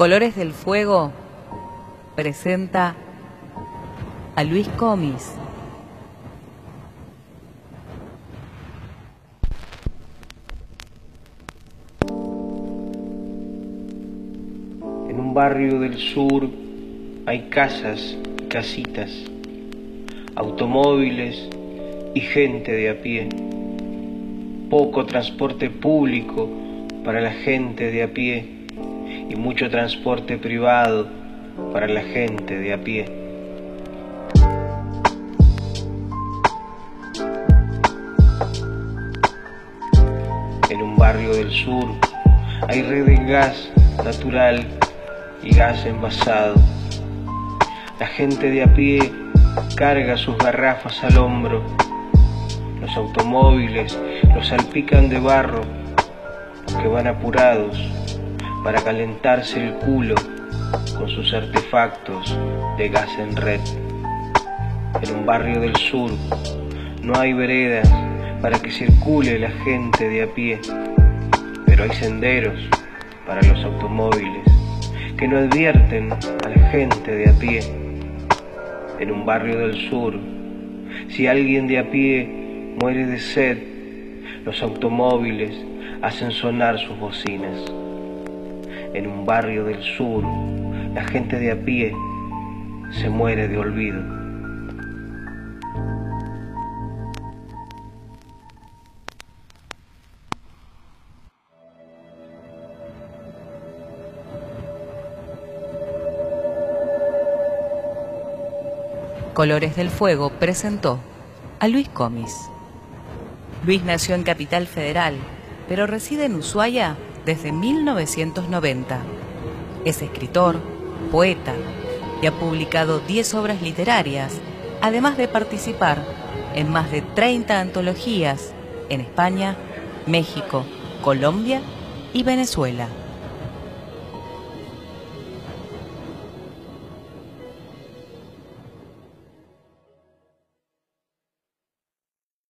Colores del Fuego presenta a Luis Comis. En un barrio del sur hay casas y casitas, automóviles y gente de a pie. Poco transporte público para la gente de a pie y mucho transporte privado para la gente de a pie. En un barrio del sur hay red de gas natural y gas envasado. La gente de a pie carga sus garrafas al hombro. Los automóviles los salpican de barro porque van apurados para calentarse el culo con sus artefactos de gas en red. En un barrio del sur no hay veredas para que circule la gente de a pie, pero hay senderos para los automóviles que no advierten a la gente de a pie. En un barrio del sur, si alguien de a pie muere de sed, los automóviles hacen sonar sus bocinas. En un barrio del sur, la gente de a pie se muere de olvido. Colores del Fuego presentó a Luis Comis. Luis nació en Capital Federal, pero reside en Ushuaia desde 1990. Es escritor, poeta y ha publicado 10 obras literarias, además de participar en más de 30 antologías en España, México, Colombia y Venezuela.